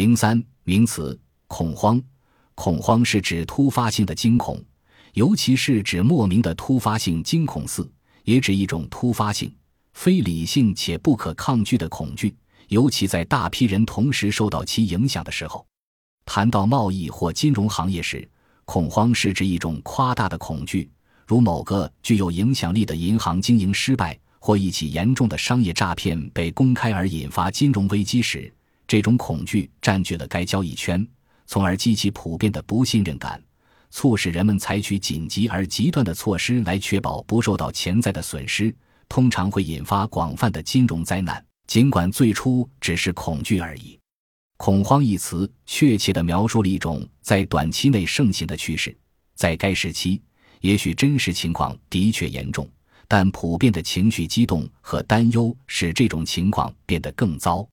零三名词：恐慌。恐慌是指突发性的惊恐，尤其是指莫名的突发性惊恐；四也指一种突发性、非理性且不可抗拒的恐惧，尤其在大批人同时受到其影响的时候。谈到贸易或金融行业时，恐慌是指一种夸大的恐惧，如某个具有影响力的银行经营失败，或一起严重的商业诈骗被公开而引发金融危机时，这种恐惧占据了该交易圈。从而激起普遍的不信任感，促使人们采取紧急而极端的措施来确保不受到潜在的损失，通常会引发广泛的金融灾难。尽管最初只是恐惧而已，恐慌一词确切地描述了一种在短期内盛行的趋势。在该时期，也许真实情况的确严重，但普遍的情绪激动和担忧使这种情况变得更糟。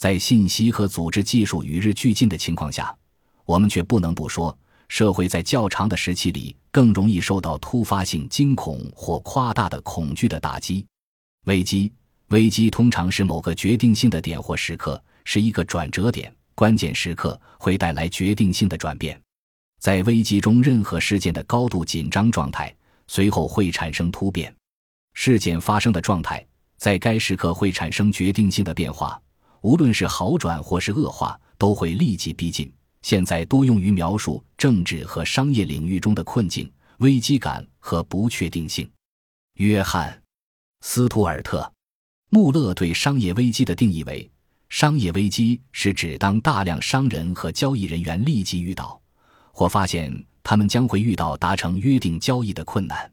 在信息和组织技术与日俱进的情况下。我们却不能不说，社会在较长的时期里更容易受到突发性惊恐或夸大的恐惧的打击。危机，危机通常是某个决定性的点或时刻，是一个转折点，关键时刻会带来决定性的转变。在危机中，任何事件的高度紧张状态随后会产生突变，事件发生的状态在该时刻会产生决定性的变化，无论是好转或是恶化，都会立即逼近。现在多用于描述政治和商业领域中的困境、危机感和不确定性。约翰·斯图尔特·穆勒对商业危机的定义为：商业危机是指当大量商人和交易人员立即遇到，或发现他们将会遇到达成约定交易的困难。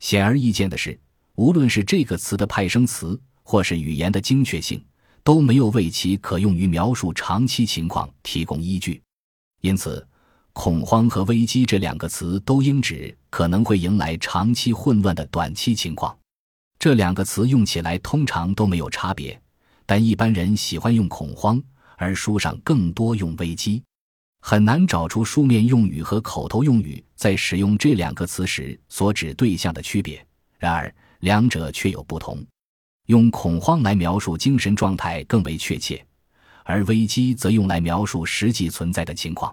显而易见的是，无论是这个词的派生词，或是语言的精确性，都没有为其可用于描述长期情况提供依据。因此，恐慌和危机这两个词都应指可能会迎来长期混乱的短期情况。这两个词用起来通常都没有差别，但一般人喜欢用恐慌，而书上更多用危机。很难找出书面用语和口头用语在使用这两个词时所指对象的区别。然而，两者却有不同。用恐慌来描述精神状态更为确切。而危机则用来描述实际存在的情况。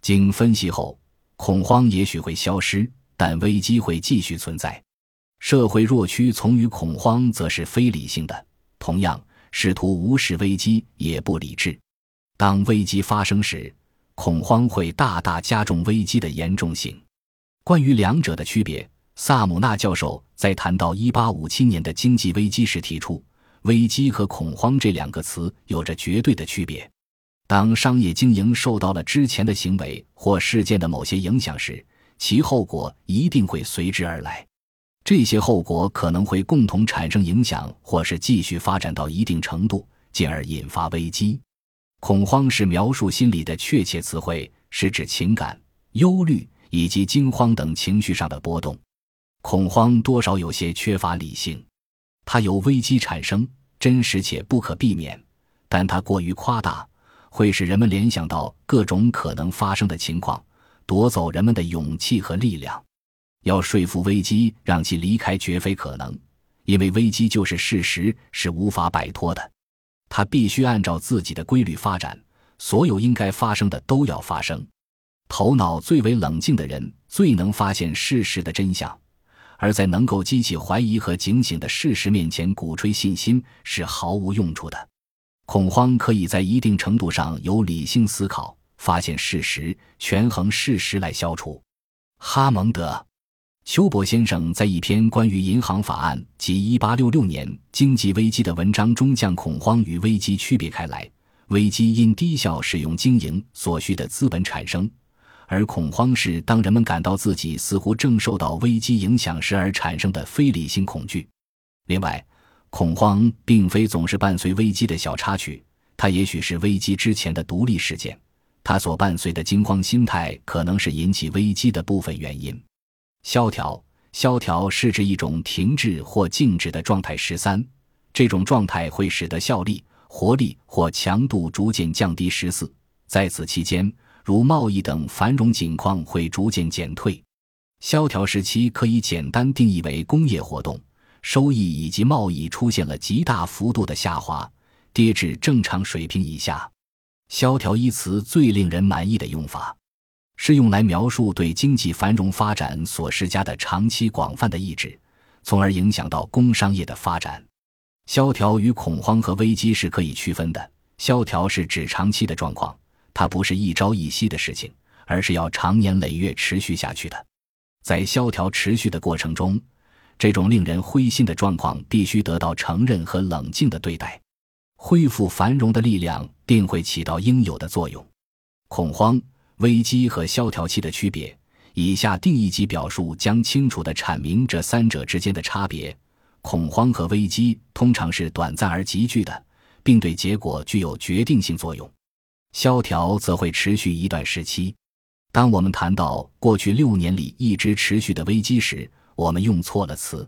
经分析后，恐慌也许会消失，但危机会继续存在。社会若屈从于恐慌，则是非理性的。同样，试图无视危机也不理智。当危机发生时，恐慌会大大加重危机的严重性。关于两者的区别，萨姆纳教授在谈到1857年的经济危机时提出。危机和恐慌这两个词有着绝对的区别。当商业经营受到了之前的行为或事件的某些影响时，其后果一定会随之而来。这些后果可能会共同产生影响，或是继续发展到一定程度，进而引发危机。恐慌是描述心理的确切词汇，是指情感、忧虑以及惊慌等情绪上的波动。恐慌多少有些缺乏理性。它由危机产生，真实且不可避免，但它过于夸大，会使人们联想到各种可能发生的情况，夺走人们的勇气和力量。要说服危机让其离开，绝非可能，因为危机就是事实，是无法摆脱的。它必须按照自己的规律发展，所有应该发生的都要发生。头脑最为冷静的人，最能发现事实的真相。而在能够激起怀疑和警醒的事实面前鼓吹信心是毫无用处的。恐慌可以在一定程度上由理性思考、发现事实、权衡事实来消除。哈蒙德·丘伯先生在一篇关于银行法案及1866年经济危机的文章中，将恐慌与危机区别开来。危机因低效使用经营所需的资本产生。而恐慌是当人们感到自己似乎正受到危机影响时而产生的非理性恐惧。另外，恐慌并非总是伴随危机的小插曲，它也许是危机之前的独立事件。它所伴随的惊慌心态可能是引起危机的部分原因。萧条，萧条是指一种停滞或静止的状态。十三，这种状态会使得效力、活力或强度逐渐降低。十四，在此期间。如贸易等繁荣景况会逐渐减退，萧条时期可以简单定义为工业活动、收益以及贸易出现了极大幅度的下滑，跌至正常水平以下。萧条一词最令人满意的用法，是用来描述对经济繁荣发展所施加的长期广泛的抑制，从而影响到工商业的发展。萧条与恐慌和危机是可以区分的。萧条是指长期的状况，它不是一朝一夕的事情，而是要长年累月持续下去的。在萧条持续的过程中，这种令人灰心的状况必须得到承认和冷静的对待。恢复繁荣的力量定会起到应有的作用。恐慌、危机和萧条期的区别，以下定义及表述将清楚地阐明这三者之间的差别。恐慌和危机通常是短暂而急剧的，并对结果具有决定性作用；萧条则会持续一段时期。当我们谈到过去六年里一直持续的危机时，我们用错了词。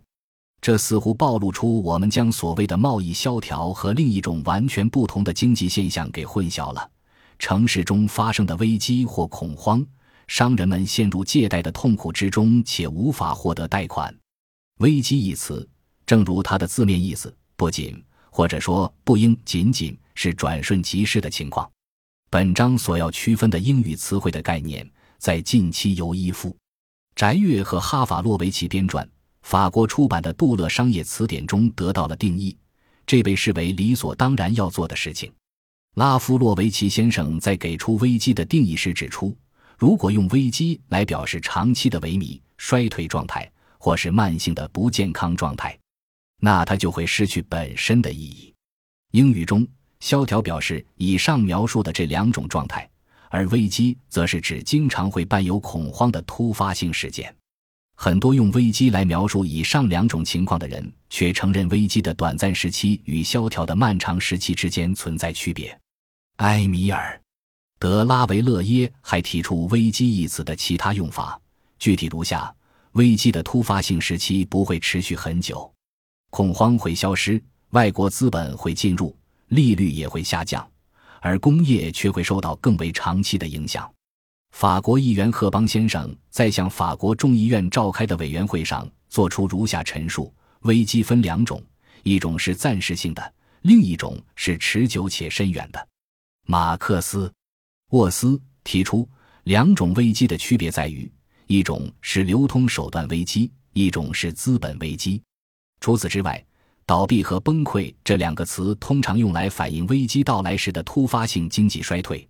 这似乎暴露出我们将所谓的贸易萧条和另一种完全不同的经济现象给混淆了。城市中发生的危机或恐慌，商人们陷入借贷的痛苦之中，且无法获得贷款。危机一词，正如它的字面意思，不仅或者说不应仅仅是转瞬即逝的情况。本章所要区分的英语词汇的概念，在近期由伊夫·翟月和哈法洛维奇编撰。法国出版的《杜勒商业词典》中得到了定义，这被视为理所当然要做的事情。拉夫洛维奇先生在给出危机的定义时指出，如果用危机来表示长期的萎靡、衰退状态，或是慢性的不健康状态，那它就会失去本身的意义。英语中，萧条表示以上描述的这两种状态，而危机则是指经常会伴有恐慌的突发性事件。很多用危机来描述以上两种情况的人，却承认危机的短暂时期与萧条的漫长时期之间存在区别。埃米尔·德拉维勒耶还提出“危机”一词的其他用法，具体如下：危机的突发性时期不会持续很久，恐慌会消失，外国资本会进入，利率也会下降，而工业却会受到更为长期的影响。法国议员赫邦先生在向法国众议院召开的委员会上作出如下陈述：危机分两种，一种是暂时性的，另一种是持久且深远的。马克思·沃斯提出，两种危机的区别在于，一种是流通手段危机，一种是资本危机。除此之外，倒闭和崩溃这两个词通常用来反映危机到来时的突发性经济衰退，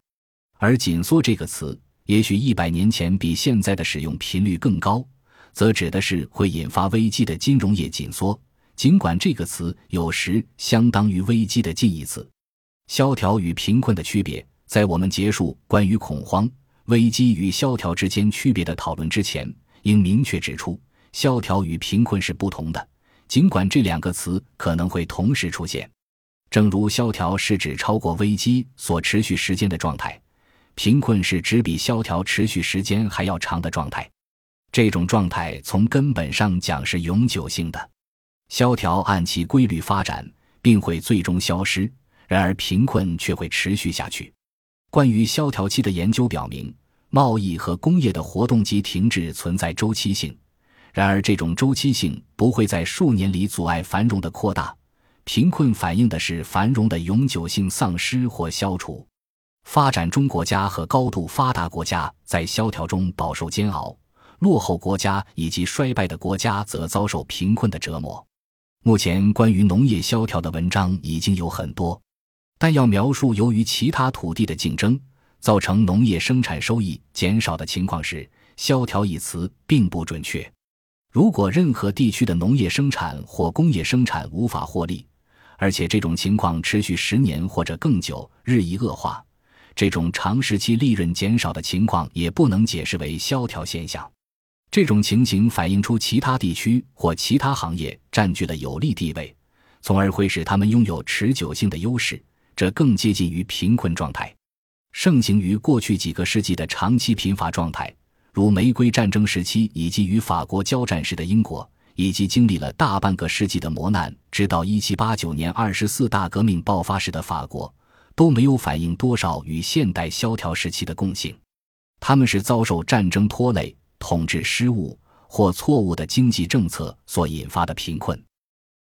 而紧缩这个词。也许一百年前比现在的使用频率更高，则指的是会引发危机的金融业紧缩。尽管这个词有时相当于危机的近义词。萧条与贫困的区别，在我们结束关于恐慌、危机与萧条之间区别的讨论之前，应明确指出，萧条与贫困是不同的。尽管这两个词可能会同时出现，正如萧条是指超过危机所持续时间的状态。贫困是指比萧条持续时间还要长的状态，这种状态从根本上讲是永久性的。萧条按其规律发展，并会最终消失；然而贫困却会持续下去。关于萧条期的研究表明，贸易和工业的活动及停滞存在周期性，然而这种周期性不会在数年里阻碍繁荣的扩大。贫困反映的是繁荣的永久性丧失或消除。发展中国家和高度发达国家在萧条中饱受煎熬，落后国家以及衰败的国家则遭受贫困的折磨。目前关于农业萧条的文章已经有很多，但要描述由于其他土地的竞争造成农业生产收益减少的情况时，“萧条”一词并不准确。如果任何地区的农业生产或工业生产无法获利，而且这种情况持续十年或者更久，日益恶化。这种长时期利润减少的情况也不能解释为萧条现象。这种情形反映出其他地区或其他行业占据了有利地位，从而会使他们拥有持久性的优势，这更接近于贫困状态。盛行于过去几个世纪的长期贫乏状态，如玫瑰战争时期以及与法国交战时的英国，以及经历了大半个世纪的磨难，直到一七八九年二十四大革命爆发时的法国。都没有反映多少与现代萧条时期的共性，他们是遭受战争拖累、统治失误或错误的经济政策所引发的贫困。